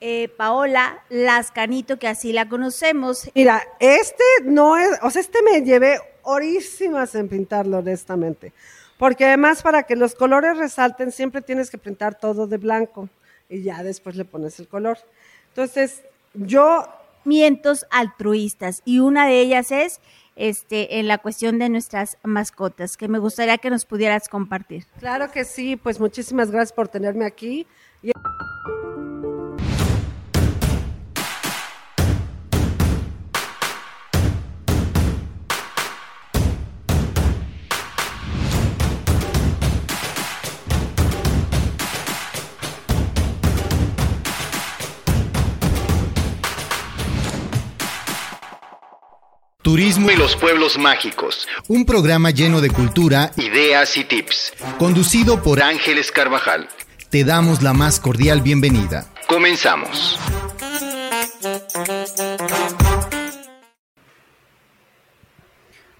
eh, Paola Lascanito, que así la conocemos. Mira, este no es, o sea, este me llevé horísimas en pintarlo, honestamente. Porque además, para que los colores resalten, siempre tienes que pintar todo de blanco y ya después le pones el color. Entonces, yo. Mientos altruistas y una de ellas es este, en la cuestión de nuestras mascotas, que me gustaría que nos pudieras compartir. Claro que sí, pues muchísimas gracias por tenerme aquí. Turismo y los pueblos mágicos. Un programa lleno de cultura, ideas y tips. Conducido por Ángeles Carvajal. Te damos la más cordial bienvenida. Comenzamos.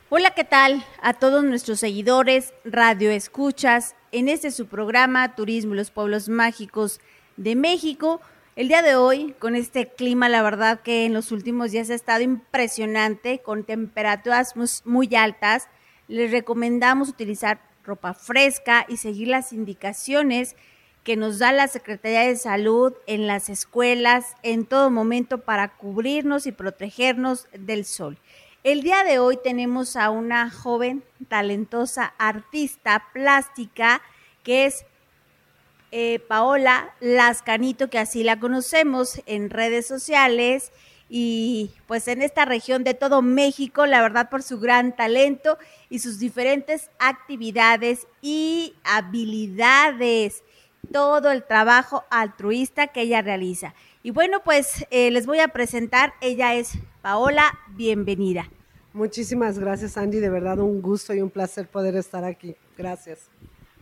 Hola, ¿qué tal? A todos nuestros seguidores, radio escuchas, en este su programa Turismo y los pueblos mágicos de México. El día de hoy, con este clima, la verdad que en los últimos días ha estado impresionante, con temperaturas muy altas, les recomendamos utilizar ropa fresca y seguir las indicaciones que nos da la Secretaría de Salud en las escuelas en todo momento para cubrirnos y protegernos del sol. El día de hoy tenemos a una joven talentosa artista plástica que es eh, Paola Lascanito, que así la conocemos en redes sociales y pues en esta región de todo México, la verdad por su gran talento y sus diferentes actividades y habilidades, todo el trabajo altruista que ella realiza. Y bueno, pues eh, les voy a presentar, ella es Paola, bienvenida. Muchísimas gracias Andy, de verdad un gusto y un placer poder estar aquí. Gracias.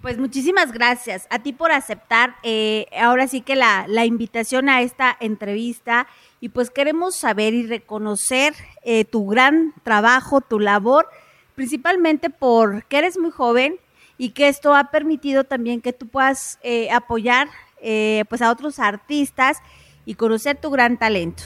Pues muchísimas gracias a ti por aceptar eh, ahora sí que la, invitación a esta entrevista y pues queremos saber y reconocer eh, tu gran trabajo, tu labor, principalmente porque eres muy joven y que esto ha permitido también que tú puedas eh, apoyar pues a otros artistas y conocer tu gran talento.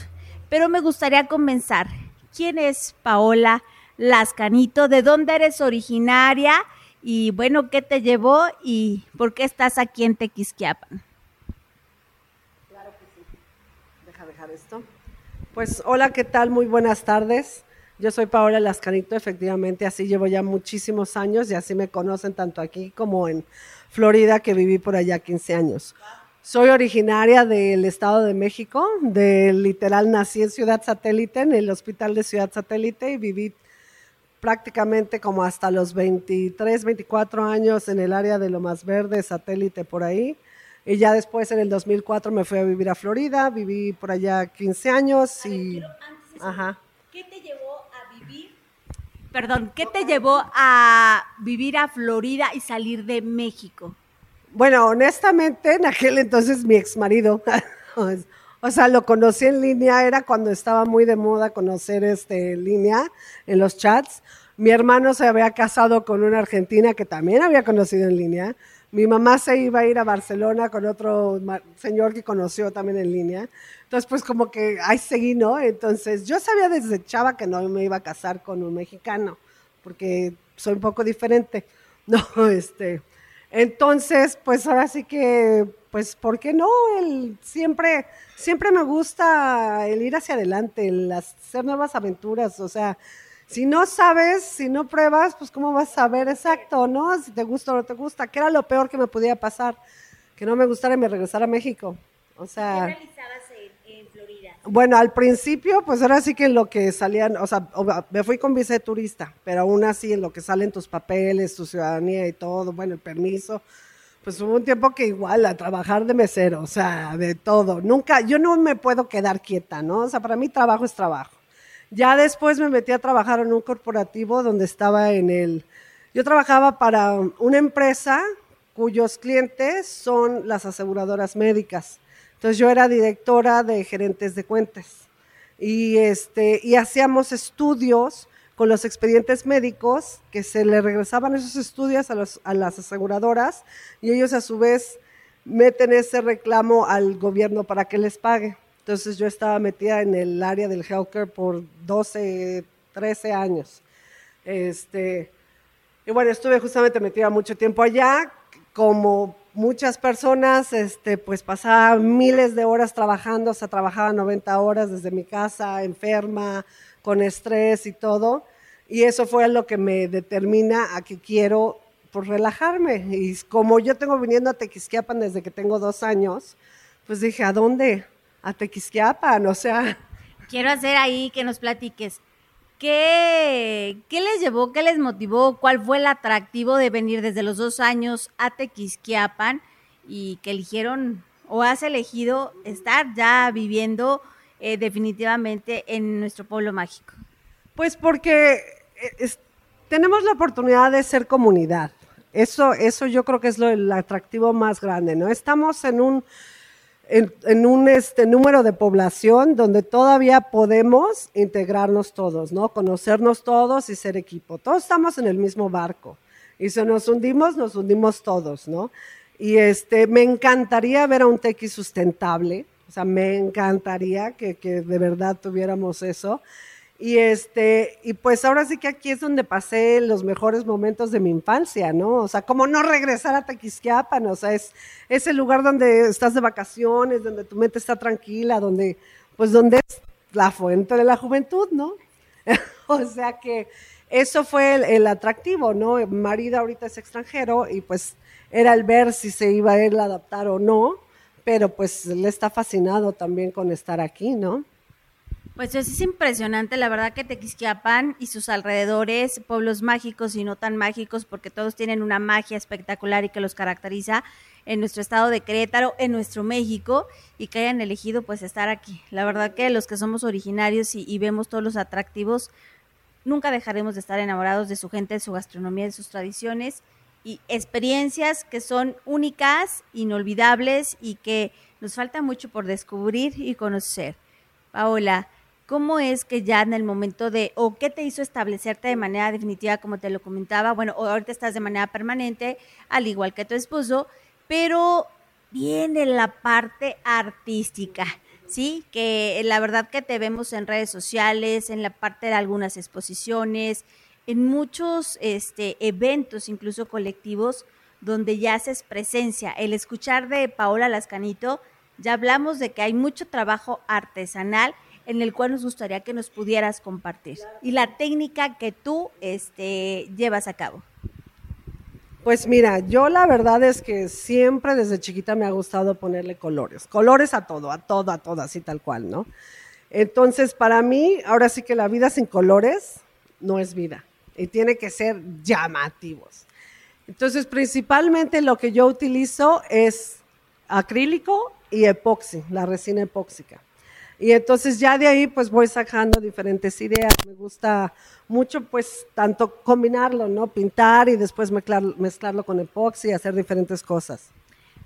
Pero me gustaría comenzar. ¿Quién es Paola Lascanito? ¿De dónde eres originaria? Y bueno, ¿qué te llevó y por qué estás aquí en Tequisquiapan? Claro que sí. Deja dejar esto. Pues hola, ¿qué tal? Muy buenas tardes. Yo soy Paola Lascanito, efectivamente, así llevo ya muchísimos años y así me conocen tanto aquí como en Florida, que viví por allá 15 años. Soy originaria del Estado de México, de literal nací en Ciudad Satélite, en el Hospital de Ciudad Satélite y viví prácticamente como hasta los 23, 24 años en el área de lo más verde, satélite por ahí. Y ya después en el 2004 me fui a vivir a Florida, viví por allá 15 años y... Ajá. ¿Qué te llevó a vivir? Perdón, ¿qué te llevó a vivir a Florida y salir de México? Bueno, honestamente, en aquel entonces mi ex marido, o sea, lo conocí en línea, era cuando estaba muy de moda conocer este en línea en los chats. Mi hermano se había casado con una argentina que también había conocido en línea. Mi mamá se iba a ir a Barcelona con otro señor que conoció también en línea. Entonces, pues como que ahí seguí, ¿no? Entonces, yo sabía desde chava que no me iba a casar con un mexicano, porque soy un poco diferente. No, este. Entonces, pues ahora sí que, pues, ¿por qué no? El, siempre, siempre me gusta el ir hacia adelante, el hacer nuevas aventuras, o sea, si no sabes, si no pruebas, pues cómo vas a saber exacto, ¿no? Si te gusta o no te gusta. ¿Qué era lo peor que me podía pasar? Que no me gustara y me regresara a México. O sea... ¿Qué realizabas? Bueno, al principio, pues ahora sí que en lo que salían, o sea, me fui con visa turista, pero aún así en lo que salen tus papeles, tu ciudadanía y todo, bueno, el permiso, Pues hubo un tiempo que igual a trabajar de mesero, o sea, de todo. Nunca, yo no me puedo quedar quieta, ¿no? O sea, para mí trabajo es trabajo. Ya después me metí a trabajar en un corporativo donde estaba en el... Yo trabajaba para una empresa cuyos clientes son las aseguradoras médicas. Entonces yo era directora de gerentes de cuentas y, este, y hacíamos estudios con los expedientes médicos que se le regresaban esos estudios a, a las aseguradoras y ellos a su vez meten ese reclamo al gobierno para que les pague. Entonces yo estaba metida en el área del healthcare por 12, 13 años. Este, y bueno, estuve justamente metida mucho tiempo allá como muchas personas, este, pues pasaba miles de horas trabajando, o sea, trabajaba 90 horas desde mi casa, enferma, con estrés y todo. Y eso fue lo que me determina a que quiero pues, relajarme. Y como yo tengo viniendo a Tequisquiapan desde que tengo dos años, pues dije, ¿a dónde? A Tequisquiapan, o sea. Quiero hacer ahí que nos platiques. ¿Qué, ¿Qué les llevó, qué les motivó? ¿Cuál fue el atractivo de venir desde los dos años a Tequisquiapan y que eligieron o has elegido estar ya viviendo eh, definitivamente en nuestro pueblo mágico? Pues porque eh, tenemos la oportunidad de ser comunidad. Eso, eso yo creo que es lo, el atractivo más grande, ¿no? Estamos en un en, un este, número de población donde todavía podemos integrarnos todos, ¿no? Conocernos todos y ser equipo. Todos estamos en el mismo barco. Y si nos hundimos, nos hundimos todos, ¿no? Y este, me encantaría ver a un tequi sustentable. O sea, me encantaría que, que de verdad tuviéramos eso. Y este, y pues ahora sí que aquí es donde pasé los mejores momentos de mi infancia, ¿no? O sea, como no regresar a Tequisquiapan, o sea, es, es el lugar donde estás de vacaciones, donde tu mente está tranquila, donde, pues donde es la fuente de la juventud, ¿no? o sea que eso fue el, atractivo, ¿no? Marida ahorita es extranjero y pues era el ver si se iba a él a adaptar o no, pero pues le está fascinado también con estar aquí, ¿no? Pues es impresionante, la verdad que Tequisquiapan y sus alrededores, pueblos mágicos y no tan mágicos, porque todos tienen una magia espectacular y que los caracteriza en nuestro estado de Querétaro, en nuestro México, y que hayan elegido pues estar aquí. La verdad que los que somos originarios y, y vemos todos los atractivos, nunca dejaremos de estar enamorados de su gente, de su gastronomía, de sus tradiciones y experiencias que son únicas, inolvidables y que nos falta mucho por descubrir y conocer. Paola, ¿Cómo es que ya en el momento de, o qué te hizo establecerte de manera definitiva, como te lo comentaba? Bueno, ahorita estás de manera permanente, al igual que tu esposo, pero viene la parte artística, ¿sí? Que la verdad que te vemos en redes sociales, en la parte de algunas exposiciones, en muchos este, eventos, incluso colectivos, donde ya haces presencia. El escuchar de Paola Lascanito, ya hablamos de que hay mucho trabajo artesanal en el cual nos gustaría que nos pudieras compartir y la técnica que tú este, llevas a cabo. Pues mira, yo la verdad es que siempre desde chiquita me ha gustado ponerle colores, colores a todo, a todo, a todo, así tal cual, ¿no? Entonces, para mí, ahora sí que la vida sin colores no es vida y tiene que ser llamativos. Entonces, principalmente lo que yo utilizo es acrílico y epoxi, la resina epóxica. Y entonces ya de ahí pues voy sacando diferentes ideas. Me gusta mucho pues tanto combinarlo, ¿no? Pintar y después mezclarlo con epoxi y hacer diferentes cosas.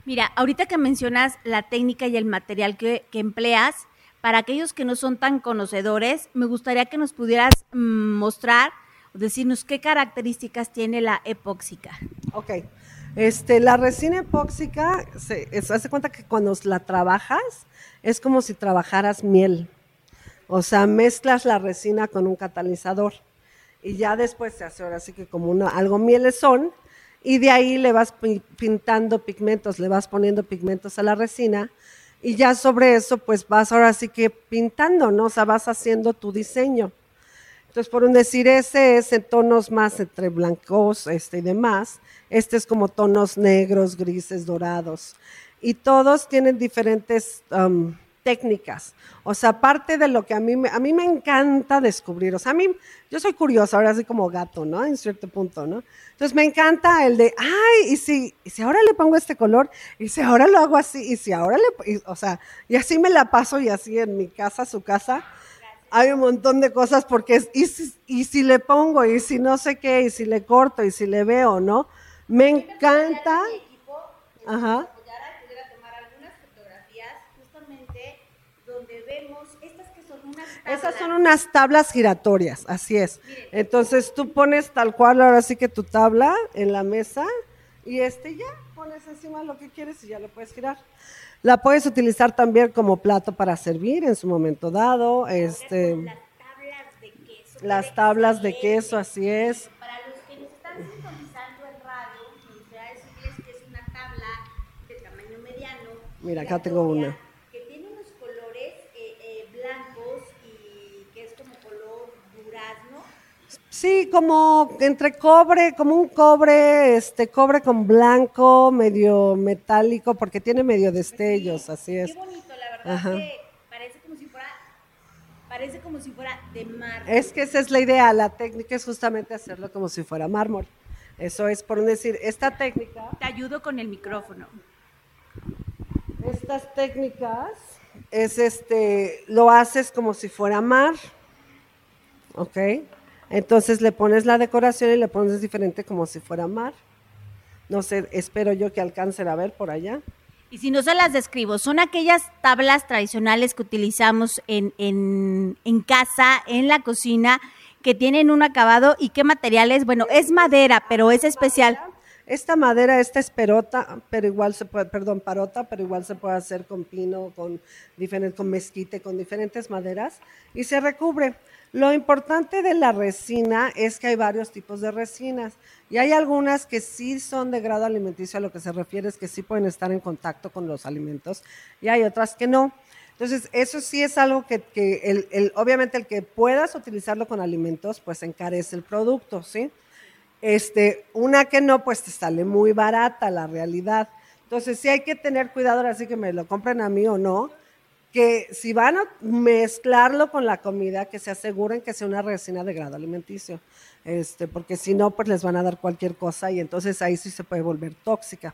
Mira, ahorita que mencionas la técnica y el material que, empleas, para aquellos que no son tan conocedores, me gustaría que nos pudieras mm, mostrar decirnos qué características tiene la epóxica. Ok. Este, la resina epóxica, se, hace cuenta que cuando la trabajas, es como si trabajaras miel. O sea, mezclas la resina con un catalizador y ya después se hace ahora sí que como una, algo mielesón y de ahí le vas pintando pigmentos, le vas poniendo pigmentos a la resina y ya sobre eso pues vas ahora sí que pintando, ¿no? O sea, vas haciendo tu diseño. Entonces, por un decir, ese es en tonos más entre blancos este, y demás. Este es como tonos negros, grises, dorados y todos tienen diferentes um, técnicas. O sea, parte de lo que a mí, me, a mí me encanta descubrir. O sea, a mí, yo soy curiosa, ahora así como gato, ¿no? En cierto punto, ¿no? Entonces me encanta el de, ay, y si, y si ahora le pongo este color, y si ahora lo hago así, y si ahora le, o sea, y así me la paso y así en mi casa, su casa, hay un montón de cosas porque es, y si, y si le pongo, y si no sé qué, y si le corto, y si le veo, ¿no? Me encanta. Ajá. Esas son unas tablas giratorias, así es. Entonces tú pones tal cual ahora sí que tu tabla en la mesa y este ya pones encima lo que quieres y ya lo puedes girar. La puedes utilizar también como plato para servir en su momento dado. Este, las tablas de queso. Las tablas de queso, así es. Para los que nos están sintonizando en radio, me gustaría decirles que es una tabla de tamaño mediano. Mira, acá tengo una. Sí, como entre cobre, como un cobre, este cobre con blanco, medio metálico, porque tiene medio destellos, así es. Qué bonito, la verdad que parece como si fuera, parece como si fuera de mármol. Es que esa es la idea, la técnica es justamente hacerlo como si fuera mármol. Eso es por decir, esta técnica. Te ayudo con el micrófono. Estas técnicas es este, lo haces como si fuera mar, ¿ok? Entonces le pones la decoración y le pones diferente como si fuera mar. No sé, espero yo que alcancen a ver por allá. Y si no se las describo, son aquellas tablas tradicionales que utilizamos en, en, en casa, en la cocina, que tienen un acabado y qué materiales, bueno, es madera, pero es especial. Esta madera, esta es perota, pero igual se puede, perdón, parota, pero igual se puede hacer con pino, con diferente, con mezquite, con diferentes maderas y se recubre. Lo importante de la resina es que hay varios tipos de resinas y hay algunas que sí son de grado alimenticio, a lo que se refiere es que sí pueden estar en contacto con los alimentos y hay otras que no. Entonces, eso sí es algo que, el, obviamente el que puedas utilizarlo con alimentos, pues encarece el producto, ¿sí? Este, una que no, pues te sale muy barata la realidad. Entonces, sí hay que tener cuidado, ahora sí que me lo compren a mí o no, que si van a mezclarlo con la comida, que se aseguren que sea una resina de grado alimenticio, este, porque si no, pues les van a dar cualquier cosa y entonces ahí sí se puede volver tóxica.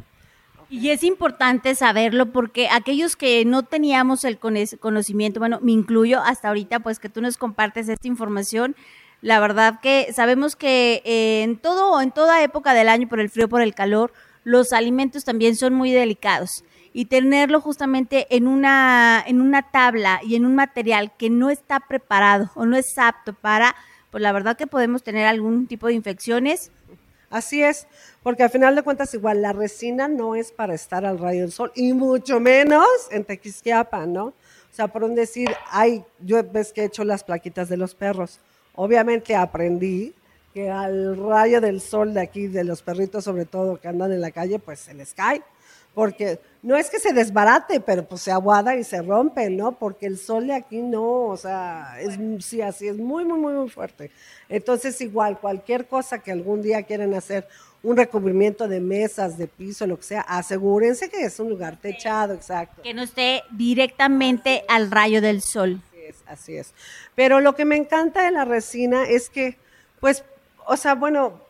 Y es importante saberlo porque aquellos que no teníamos el conocimiento, bueno, me incluyo hasta ahorita, pues que tú nos compartes esta información, la verdad que sabemos que eh, en todo, en toda época del año, por el frío, por el calor, los alimentos también son muy delicados y tenerlo justamente en una, en una tabla y en un material que no está preparado o no es apto para, pues la verdad que podemos tener algún tipo de infecciones. Así es, porque al final de cuentas igual la resina no es para estar al rayo del sol y mucho menos en Tequisquiapa, ¿no? O sea, por un decir, ay, yo ves que he hecho las plaquitas de los perros. Obviamente aprendí que al rayo del sol de aquí, de los perritos sobre todo que andan en la calle, pues se les cae porque no es que se desbarate, pero pues se aguada y se rompe, ¿no? Porque el sol de aquí no, o sea, es sí, así es muy, muy, muy, muy fuerte. Entonces, igual, cualquier cosa que algún día quieran hacer, un recubrimiento de mesas, de piso, lo que sea, asegúrense que es un lugar techado, exacto. Que no esté directamente al rayo del sol. Así es, así es. Pero lo que me encanta de la resina es que, pues, o sea, bueno,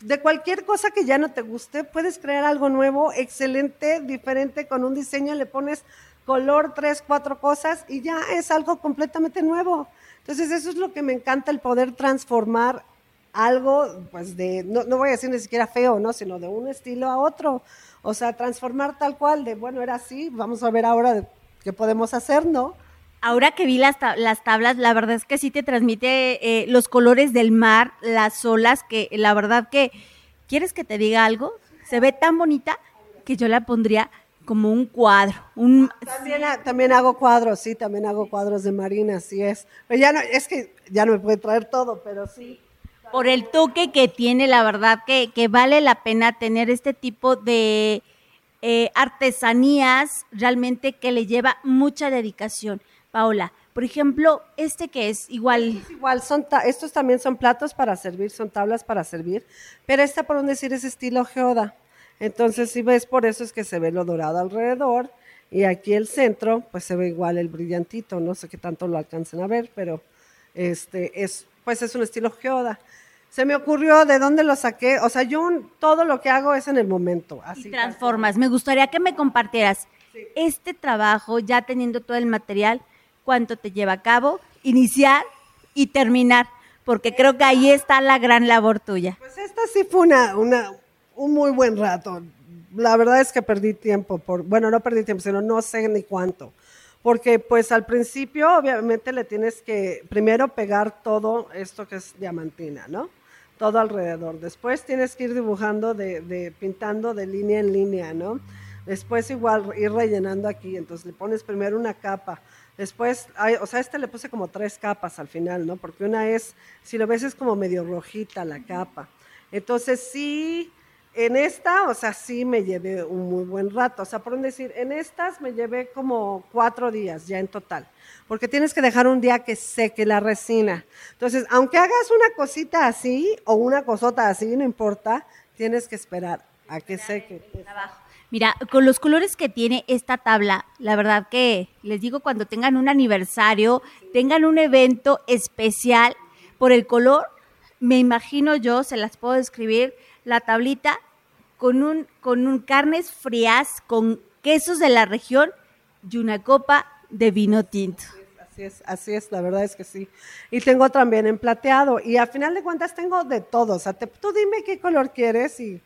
de cualquier cosa que ya no te guste, puedes crear algo nuevo, excelente, diferente, con un diseño, le pones color, tres, cuatro cosas y ya es algo completamente nuevo. Entonces eso es lo que me encanta, el poder transformar algo, pues de, no, no voy a decir ni siquiera feo, ¿no? Sino de un estilo a otro. O sea, transformar tal cual, de, bueno, era así, vamos a ver ahora qué podemos hacer, ¿no? Ahora que vi las, las tablas, la verdad es que sí te transmite eh, los colores del mar, las olas, que la verdad que, ¿quieres que te diga algo? Se ve tan bonita que yo la pondría como un cuadro. Un... También, también hago cuadros, sí, también hago cuadros de marina, así es. Pero ya no, es que ya no me puede traer todo, pero sí. Por el toque que tiene, la verdad que, que vale la pena tener este tipo de eh, artesanías realmente que le lleva mucha dedicación. Paola, por ejemplo, este que es igual. igual, son estos también son platos para servir, son tablas para servir, pero esta, por un decir, es estilo geoda. Entonces, si ves, por eso es que se ve lo dorado alrededor y aquí el centro, pues se ve igual el brillantito, no sé qué tanto lo alcancen a ver, pero este es, pues es un estilo geoda. Se me ocurrió de dónde lo saqué, o sea, yo todo lo que hago es en el momento. Así y transformas. Me gustaría que me compartieras este trabajo, ya teniendo todo el material, cuánto te lleva a cabo, iniciar y terminar, porque creo que ahí está la gran labor tuya. Pues esta sí fue una, una, un muy buen rato la verdad es que perdí tiempo, por, bueno, no perdí tiempo, sino no sé ni cuánto. Porque pues al principio obviamente le tienes que primero pegar todo esto que es diamantina, ¿no? Todo alrededor. Después tienes que ir dibujando, de, de pintando de línea en línea, ¿no? Después igual ir rellenando aquí, entonces le pones primero una capa. Después, o sea, este le puse como tres capas al final, ¿no? Porque una es, si lo ves es como medio rojita la capa. Entonces sí, en esta, o sea, sí me llevé un muy buen rato. O sea, por decir, en estas me llevé como cuatro días ya en total. Porque tienes que dejar un día que seque la resina. Entonces, aunque hagas una cosita así o una cosota así, no importa, tienes que esperar a que seque. Mira, con los colores que tiene esta tabla, la verdad que les digo cuando tengan un aniversario, tengan un evento especial por el color, me imagino yo, se las puedo describir, la tablita con un, con un carnes frías, con quesos de la región y una copa de vino tinto. Así es, así es, la verdad es que sí. Y tengo también en plateado. Y a final de cuentas tengo de todo. O sea, tú dime qué color quieres y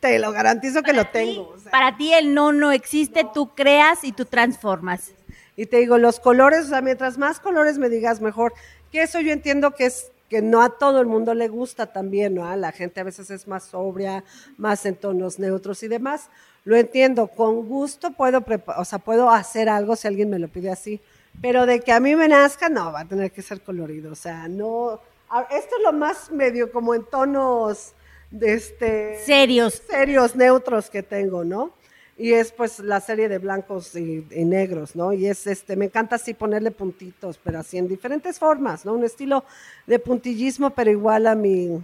te lo garantizo que lo tengo. para ti el no no existe, tú creas y tú transformas. Y te digo, los colores, o sea, mientras más colores me digas, mejor. Que eso yo entiendo que es que no a todo el mundo le gusta también, ¿no? La gente a veces es más sobria, más en tonos neutros y demás. Lo entiendo, con gusto puedo, o sea, puedo hacer algo si alguien me lo pide así, pero de que a mí me nazca, no, va a tener que ser colorido, o sea, no, esto es lo más medio como en tonos de este serios, serios neutros que tengo, ¿no? y es pues la serie de blancos y, negros, ¿no? Y es este, me encanta así ponerle puntitos, pero así en diferentes formas, ¿no? Un estilo de puntillismo, pero igual a mi,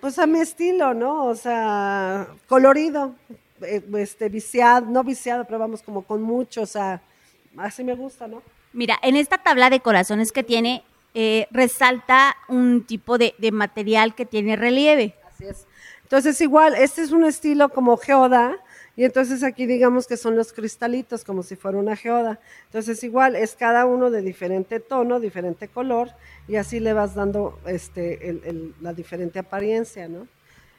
pues a mi estilo, ¿no? O sea, colorido, eh, este, viciado, no viciado, pero vamos como con mucho, o sea, así me gusta, ¿no? Mira, en esta tabla de corazones que tiene, eh, resalta un tipo de, de material que tiene relieve. Es. Entonces, igual, este es un estilo como geoda, y entonces aquí digamos que son los cristalitos, como si fuera una geoda. Entonces igual es cada uno de diferente tono, diferente color, y así le vas dando este, la diferente apariencia, ¿no?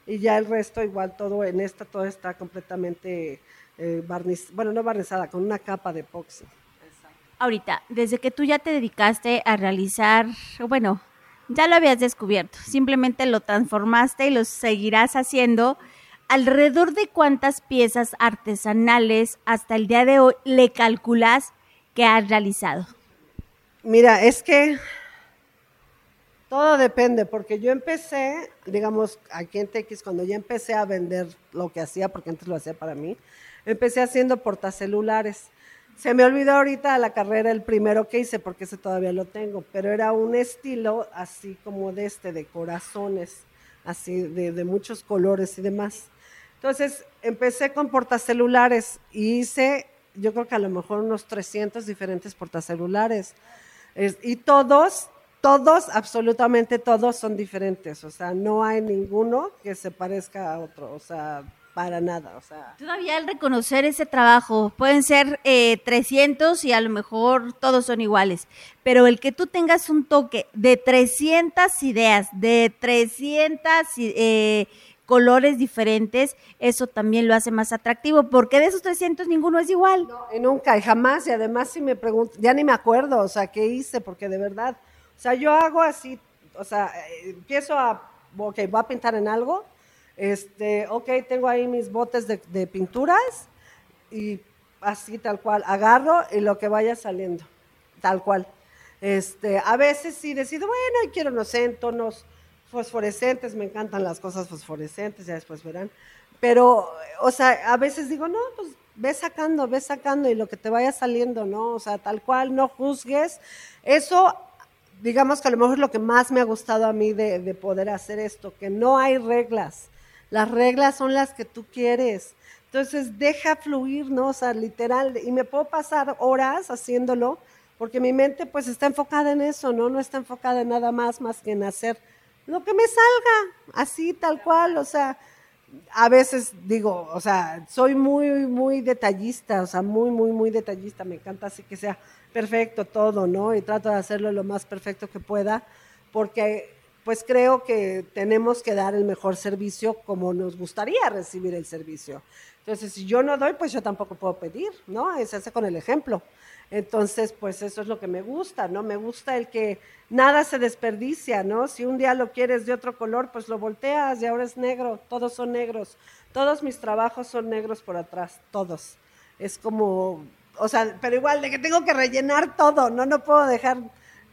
Y ya el resto igual todo en esta, todo está completamente eh, barniz, bueno, no barnizada, con una capa de epoxi. Ahorita, desde que tú ya te dedicaste a realizar, bueno, ya lo habías descubierto, simplemente lo transformaste y lo seguirás haciendo alrededor de cuántas piezas artesanales hasta el día de hoy le calculas que has realizado. Mira, es que todo depende, porque yo empecé, digamos, aquí en TX, cuando ya empecé a vender lo que hacía, porque antes lo hacía para mí, empecé haciendo portacelulares. Se me olvidó ahorita la carrera el primero que hice, porque ese todavía lo tengo, pero era un estilo así como de este, de corazones, así de, muchos colores y demás. Entonces empecé con portacelulares y hice, yo creo que a lo mejor unos 300 diferentes portacelulares. y todos, todos, absolutamente todos son diferentes. O sea, no hay ninguno que se parezca a otro. O sea, para nada. O sea. Todavía al reconocer ese trabajo, pueden ser eh, 300 y a lo mejor todos son iguales, pero el que tú tengas un toque de 300 ideas, de 300 eh, colores diferentes, eso también lo hace más atractivo, porque de esos 300 ninguno es igual. No, nunca, y jamás, y además si me pregunto, ya ni me acuerdo, o sea, qué hice, porque de verdad, o sea, yo hago así, o sea, eh, empiezo a, ok, voy a pintar en algo, este, ok, tengo ahí mis botes de, pinturas, y así tal cual, agarro y lo que vaya saliendo, tal cual. Este, a veces sí decido, bueno, quiero, no sé, en tonos fosforescentes, me encantan las cosas fosforescentes, ya después verán. Pero, o sea, a veces digo, no, pues ve sacando, ve sacando y lo que te vaya saliendo, ¿no? O sea, tal cual, no juzgues. Eso, digamos que a lo mejor es lo que más me ha gustado a mí de, de poder hacer esto, que no hay reglas. Las reglas son las que tú quieres. Entonces deja fluir, ¿no? O sea, literal, y me puedo pasar horas haciéndolo, porque mi mente pues está enfocada en eso, ¿no? No está enfocada en nada más más que en hacer lo que me salga, así tal cual, o sea, a veces digo, o sea, soy muy, muy detallista, o sea, muy, muy, muy detallista, me encanta así que sea perfecto todo, ¿no? Y trato de hacerlo lo más perfecto que pueda, porque pues creo que tenemos que dar el mejor servicio como nos gustaría recibir el servicio. Entonces, si yo no doy, pues yo tampoco puedo pedir, ¿no? Se hace con el ejemplo. Entonces, pues eso es lo que me gusta, ¿no? Me gusta el que nada se desperdicia, ¿no? Si un día lo quieres de otro color, pues lo volteas y ahora es negro, todos son negros. Todos mis trabajos son negros por atrás, todos. Es como, o sea, pero igual de que tengo que rellenar todo, ¿no? No puedo dejar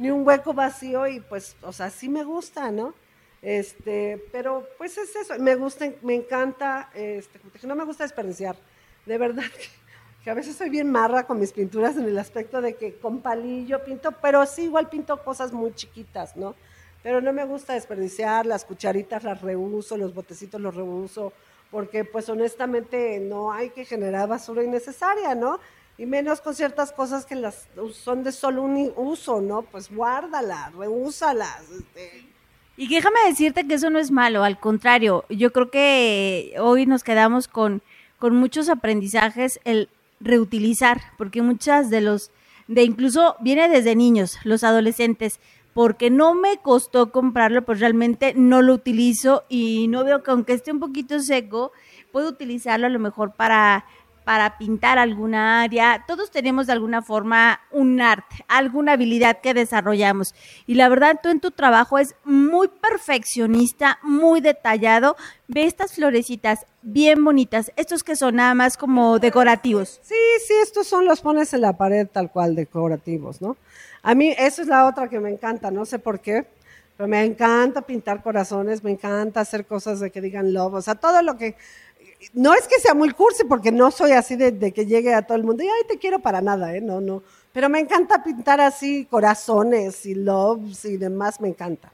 ni un hueco vacío y pues, o sea, sí me gusta, ¿no? Este, pero pues es eso, me gusta, me encanta, este, no me gusta desperdiciar, de verdad que, a veces soy bien marra con mis pinturas en el aspecto de que con palillo pinto, pero sí igual pinto cosas muy chiquitas, ¿no? Pero no me gusta desperdiciar, las cucharitas las reuso, los botecitos los reuso, porque pues honestamente no hay que generar basura innecesaria, ¿no? Y menos con ciertas cosas que las son de solo un uso, ¿no? Pues guárdalas, reúsalas, este, y déjame decirte que eso no es malo, al contrario, yo creo que hoy nos quedamos con, con muchos aprendizajes el reutilizar, porque muchas de los, de incluso viene desde niños, los adolescentes, porque no me costó comprarlo, pues realmente no lo utilizo y no veo que aunque esté un poquito seco, puedo utilizarlo a lo mejor para para pintar alguna área. Todos tenemos de alguna forma un arte, alguna habilidad que desarrollamos. Y la verdad, tú en tu trabajo es muy perfeccionista, muy detallado. Ve estas florecitas bien bonitas. Estos que son nada más como decorativos. Sí, sí, estos son los pones en la pared tal cual decorativos, ¿no? A mí eso es la otra que me encanta, no sé por qué. Pero me encanta pintar corazones, me encanta hacer cosas de que digan love, o sea, todo lo que no es que sea muy cursi, porque no soy así de, que llegue a todo el mundo y, ay, te quiero para nada, ¿eh? No, no. Pero me encanta pintar así corazones y loves y demás, me encanta.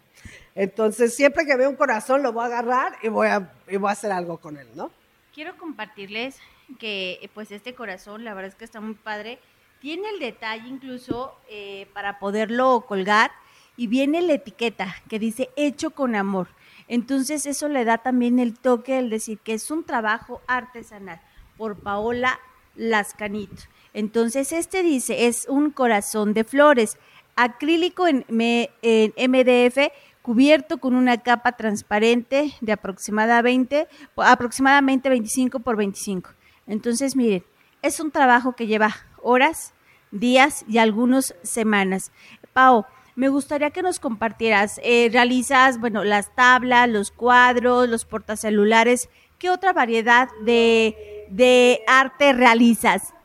Entonces, siempre que veo un corazón, lo voy a agarrar y voy a, y voy a hacer algo con él, ¿no? Quiero compartirles que, pues, este corazón, la verdad es que está muy padre. Tiene el detalle incluso eh, para poderlo colgar y viene la etiqueta que dice hecho con amor. Entonces eso le da también el toque, el decir que es un trabajo artesanal por Paola Lascanito. Entonces este dice, es un corazón de flores, acrílico en, MDF, cubierto con una capa transparente de aproximadamente, aproximadamente 25 por 25. Entonces, miren, es un trabajo que lleva horas, días y algunas semanas. Pao, me gustaría que nos compartieras, eh, realizas, bueno, las tablas, los cuadros, los portacelulares, ¿qué otra variedad de, de arte realizas?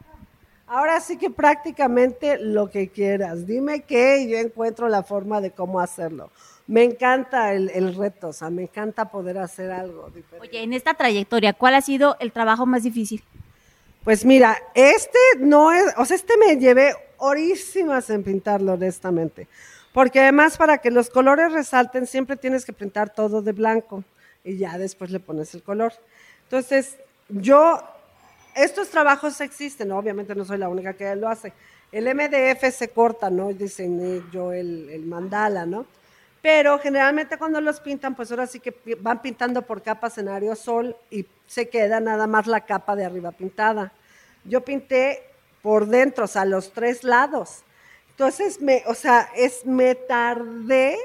Ahora sí que prácticamente lo que quieras. Dime qué y yo encuentro la forma de cómo hacerlo. Me encanta el, el, reto, o sea, me encanta poder hacer algo diferente. Oye, en esta trayectoria, ¿cuál ha sido el trabajo más difícil? Pues mira, este no es, o sea, este me llevé horísimas en pintarlo, honestamente. Porque además para que los colores resalten siempre tienes que pintar todo de blanco y ya después le pones el color. Entonces, yo, estos trabajos existen, obviamente no soy la única que lo hace. El MDF se corta, ¿no? Diseñé yo el, el mandala, ¿no? Pero generalmente cuando los pintan, pues ahora sí que van pintando por capas en aerosol y se queda nada más la capa de arriba pintada. Yo pinté por dentro, o sea, los tres lados. Entonces, me, o sea, es, me tardé,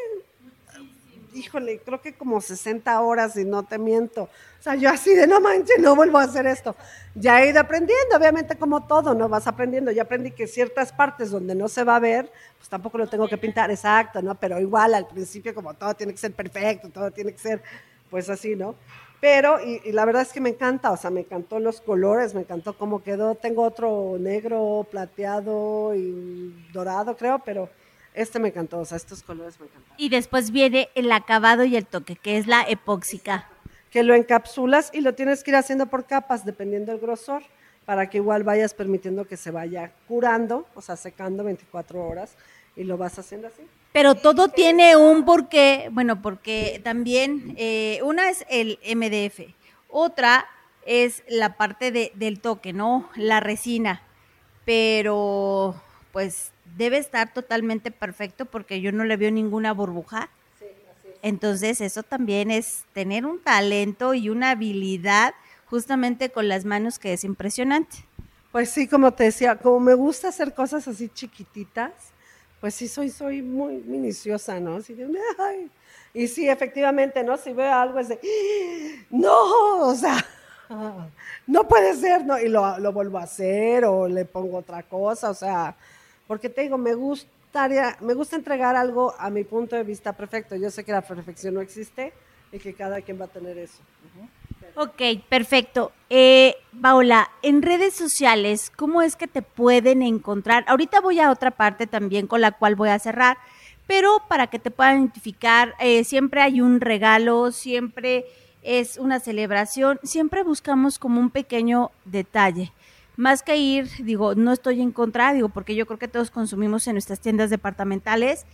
híjole, creo que como 60 horas y no te miento. O sea, yo así de no manches, no vuelvo a hacer esto. Ya he ido aprendiendo, obviamente como todo, ¿no? Vas aprendiendo. Ya aprendí que ciertas partes donde no se va a ver, pues tampoco lo tengo que pintar, exacto, ¿no? Pero igual al principio como todo tiene que ser perfecto, todo tiene que ser, pues así, ¿no? Pero, y, la verdad es que me encanta, o sea, me encantó los colores, me encantó cómo quedó. Tengo otro negro, plateado y dorado, creo, pero este me encantó, o sea, estos colores me encantan. Y después viene el acabado y el toque, que es la epóxica. Que lo encapsulas y lo tienes que ir haciendo por capas, dependiendo del grosor, para que igual vayas permitiendo que se vaya curando, o sea, secando 24 horas, y lo vas haciendo así. Pero todo tiene un porqué, bueno, porque también eh, una es el MDF, otra es la parte de, del toque, ¿no? La resina. Pero pues debe estar totalmente perfecto porque yo no le veo ninguna burbuja. Entonces eso también es tener un talento y una habilidad justamente con las manos que es impresionante. Pues sí, como te decía, como me gusta hacer cosas así chiquititas, pues sí soy, soy muy minuciosa, ¿no? Así de, Y sí, efectivamente, ¿no? Si veo algo es de, no, o sea, no puede ser, ¿no? Y lo, lo vuelvo a hacer o le pongo otra cosa, o sea, porque te digo, me gustaría, me gusta entregar algo a mi punto de vista perfecto. Yo sé que la perfección no existe y que cada quien va a tener eso. Ok, perfecto. Eh, Paola, en redes sociales, ¿cómo es que te pueden encontrar? Ahorita voy a otra parte también con la cual voy a cerrar, pero para que te puedan identificar, eh, siempre hay un regalo, siempre es una celebración, siempre buscamos como un pequeño detalle. Más que ir, digo, no estoy en contra, digo, porque yo creo que todos consumimos en nuestras tiendas departamentales,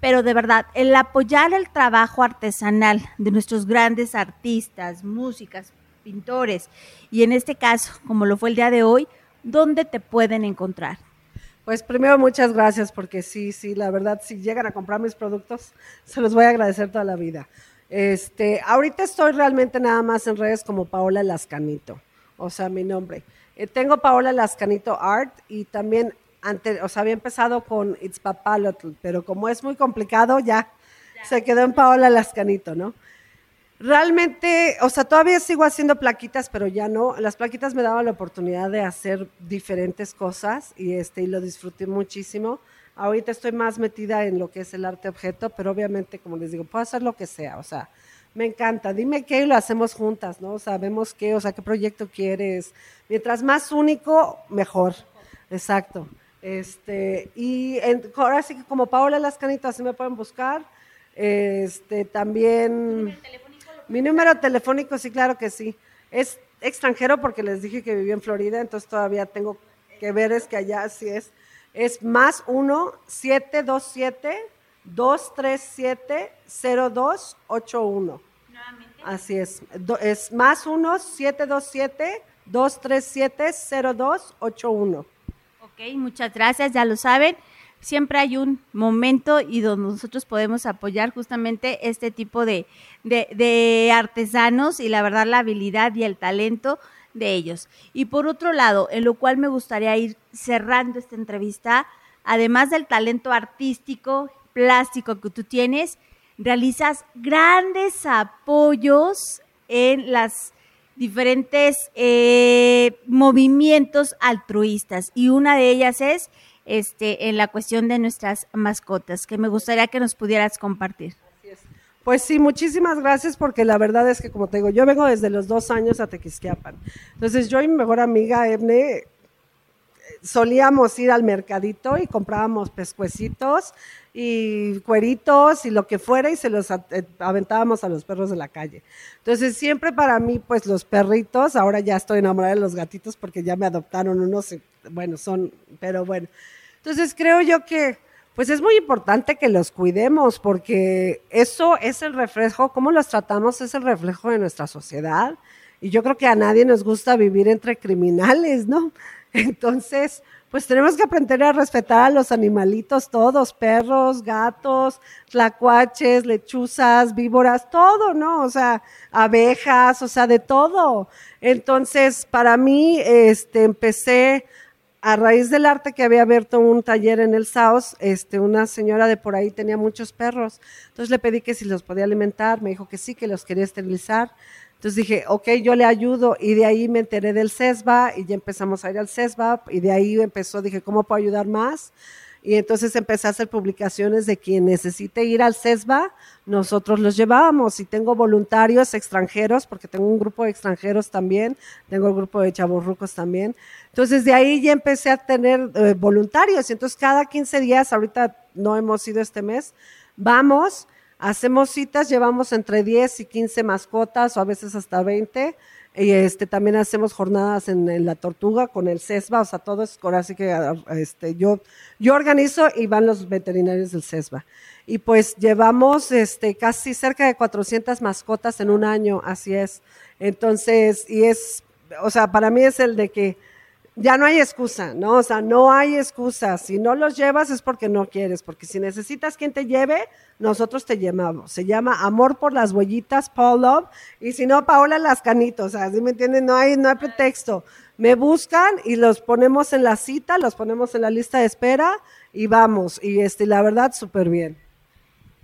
pero de verdad, el apoyar el trabajo artesanal de nuestros grandes artistas, músicas, pintores, y en este caso, como lo fue el día de hoy, ¿dónde te pueden encontrar? Pues primero muchas gracias porque sí, sí, la verdad, si llegan a comprar mis productos, se los voy a agradecer toda la vida. Este, ahorita estoy realmente nada más en redes como Paola Lascanito, o sea, mi nombre. Eh, tengo Paola Lascanito Art y también o sea, había empezado con It's Papalotl, pero como es muy complicado, ya, se quedó en Paola Lascanito, ¿no? Realmente, o sea, todavía sigo haciendo plaquitas, pero ya no. Las plaquitas me daban la oportunidad de hacer diferentes cosas y, este, y lo disfruté muchísimo. Ahorita estoy más metida en lo que es el arte objeto, pero obviamente, como les digo, puedo hacer lo que sea, o sea, me encanta. Dime qué y lo hacemos juntas, ¿no? Vemos qué, o sea, qué proyecto quieres. Mientras más único, mejor. Exacto. Este, y ahora sí que como Paola Lascanito, así me pueden buscar. Este, también. Mi número telefónico, sí, claro que sí. Es extranjero porque les dije que vivía en Florida, entonces todavía tengo que ver es que allá sí es. Es más 1 727 237 0281. Así es. es más 1 727 237 0281 muchas gracias, ya lo saben. Siempre hay un momento y donde nosotros podemos apoyar justamente este tipo de, de, artesanos y la verdad la habilidad y el talento de ellos. Y por otro lado, en lo cual me gustaría ir cerrando esta entrevista, además del talento artístico, plástico que tú tienes, realizas grandes apoyos en las diferentes eh, movimientos altruistas y una de ellas es este, en la cuestión de nuestras mascotas, que me gustaría que nos pudieras compartir. Pues sí, muchísimas gracias porque la verdad es que como te digo, yo vengo desde los dos años a Tequisquiapan. Entonces yo y mi mejor amiga Ebne solíamos ir al mercadito y comprábamos pescuecitos y cueritos y lo que fuera y se los eh, aventábamos a los perros de la calle. Entonces siempre para mí, pues los perritos, ahora ya estoy enamorada de los gatitos porque ya me adoptaron unos, bueno, son, pero bueno. Entonces creo yo que pues es muy importante que los cuidemos porque eso es el reflejo, cómo los tratamos es el reflejo de nuestra sociedad y yo creo que a nadie nos gusta vivir entre criminales, ¿no? Entonces, pues tenemos que aprender a respetar a los animalitos todos, perros, gatos, tlacuaches, lechuzas, víboras, todo, ¿no? O sea, abejas, o sea, de todo. Entonces, para mí, este, empecé a raíz del arte que había abierto un taller en el Saos, este, una señora de por ahí tenía muchos perros. Entonces le pedí que si los podía alimentar, me dijo que sí, que los quería esterilizar. Entonces dije, ok, yo le ayudo y de ahí me enteré del CESBA y ya empezamos a ir al CESBA y de ahí empezó, dije, ¿cómo puedo ayudar más? Y entonces empecé a hacer publicaciones de quien necesite ir al CESBA, nosotros los llevábamos y tengo voluntarios extranjeros, porque tengo un grupo de extranjeros también, tengo el grupo de chavorrucos también. Entonces de ahí ya empecé a tener eh, voluntarios y entonces cada 15 días, ahorita no hemos ido este mes, vamos Hacemos citas, llevamos entre 10 y 15 mascotas o a veces hasta 20. Y este, también hacemos jornadas en, la tortuga con el CESBA, o sea, todo es así que este, yo, yo organizo y van los veterinarios del CESBA. Y pues llevamos este, casi cerca de 400 mascotas en un año, así es. Entonces, y es o sea, para mí es el de que ya no hay excusa, ¿no? O sea, no hay excusa. Si no los llevas es porque no quieres, porque si necesitas quien te lleve, nosotros te llevamos. Se llama Amor por las Huellitas, Paul Love, y si no, Paola Las Canitos, o sea, ¿sí me entienden? No hay, no hay pretexto. Me buscan y los ponemos en la cita, los ponemos en la lista de espera y vamos. Y este, la verdad, súper bien.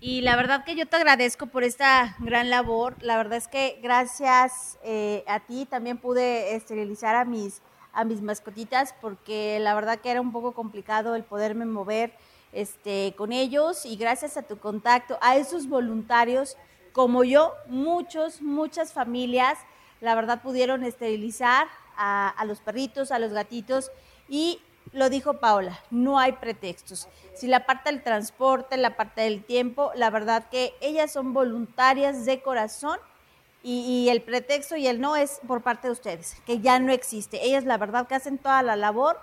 Y la verdad que yo te agradezco por esta gran labor. La verdad es que gracias eh, a ti también pude esterilizar a mis a mis mascotitas porque la verdad que era un poco complicado el poderme mover este, con ellos y gracias a tu contacto, a esos voluntarios como yo, muchos, muchas familias, la verdad pudieron esterilizar a, a los perritos, a los gatitos y lo dijo Paola, no hay pretextos. Si la parte del transporte, la parte del tiempo, la verdad que ellas son voluntarias de corazón y, el pretexto y el no es por parte de ustedes, que ya no existe. Ellas la verdad que hacen toda la labor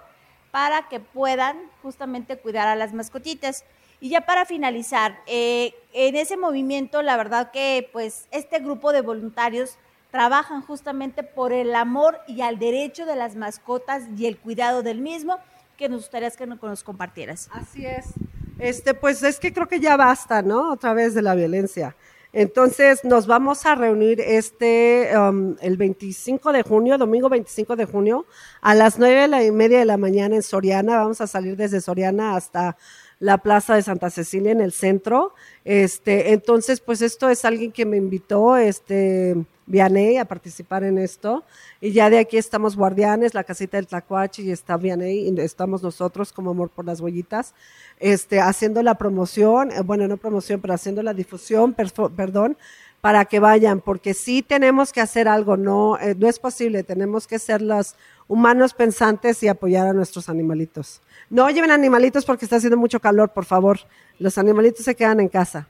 para que puedan justamente cuidar a las mascotitas. Y ya para finalizar, eh, en ese movimiento, la verdad que pues este grupo de voluntarios trabajan justamente por el amor y al derecho de las mascotas y el cuidado del mismo, que nos gustaría que nos compartieras. Así es. Este, pues es que creo que ya basta, ¿no? Otra vez de la violencia. Entonces nos vamos a reunir este um, el 25 de junio, domingo 25 de junio, a las nueve y media de la mañana en Soriana. Vamos a salir desde Soriana hasta la Plaza de Santa Cecilia en el centro. Este, entonces, pues esto es alguien que me invitó, este, Vianey a participar en esto. Y ya de aquí estamos Guardianes, la casita del Tlacuachi, y está Vianey, y estamos nosotros como Amor por las Huellitas, este, haciendo la promoción, eh, bueno, no promoción, pero haciendo la difusión, perdón, para que vayan, porque sí tenemos que hacer algo, no, eh, no es posible, tenemos que ser los humanos pensantes y apoyar a nuestros animalitos. No lleven animalitos porque está haciendo mucho calor, por favor. Los animalitos se quedan en casa.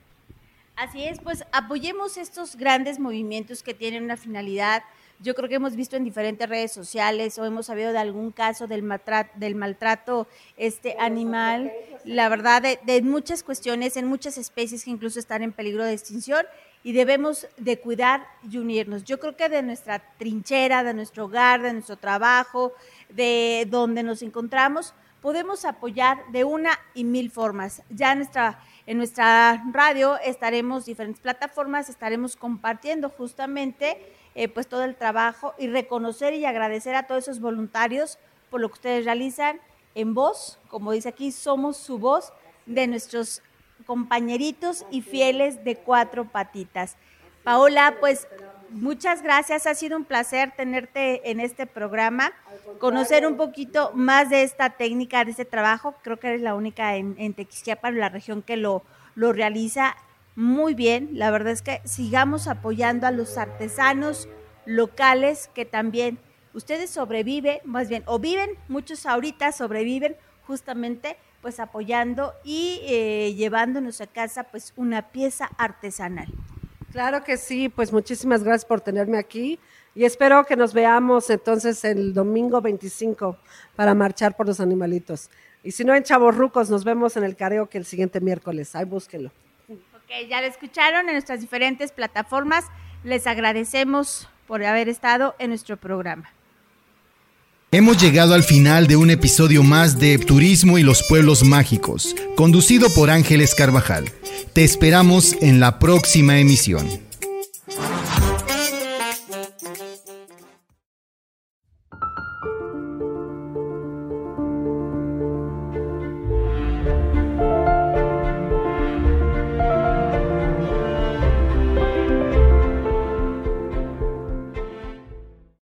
Así es, pues apoyemos estos grandes movimientos que tienen una finalidad. Yo creo que hemos visto en diferentes redes sociales o hemos sabido de algún caso del maltrato, este animal, la verdad, de, muchas cuestiones, en muchas especies que incluso están en peligro de extinción y debemos de cuidar y unirnos. Yo creo que de nuestra trinchera, de nuestro hogar, de nuestro trabajo, de donde nos encontramos, podemos apoyar de una y mil formas. Ya nuestra en nuestra radio estaremos diferentes plataformas, estaremos compartiendo justamente eh, pues todo el trabajo y reconocer y agradecer a todos esos voluntarios por lo que ustedes realizan en voz, como dice aquí, somos su voz de nuestros compañeritos y fieles de cuatro patitas. Paola, pues muchas gracias, ha sido un placer tenerte en este programa, conocer un poquito más de esta técnica, de este trabajo, creo que eres la única en, en la región que lo, lo realiza muy bien, la verdad es que sigamos apoyando a los artesanos locales que también ustedes sobreviven, más bien, o viven, muchos ahorita sobreviven justamente pues apoyando y eh, llevándonos a casa pues una pieza artesanal. Claro que sí, pues muchísimas gracias por tenerme aquí y espero que nos veamos entonces el domingo 25 para marchar por los animalitos. Y si no en Chaborrucos, nos vemos en el careo que el siguiente miércoles. Ahí búsquenlo. Ok, ya lo escucharon en nuestras diferentes plataformas. Les agradecemos por haber estado en nuestro programa. Hemos llegado al final de un episodio más de Turismo y los Pueblos Mágicos, conducido por Ángeles Carvajal. Te esperamos en la próxima emisión.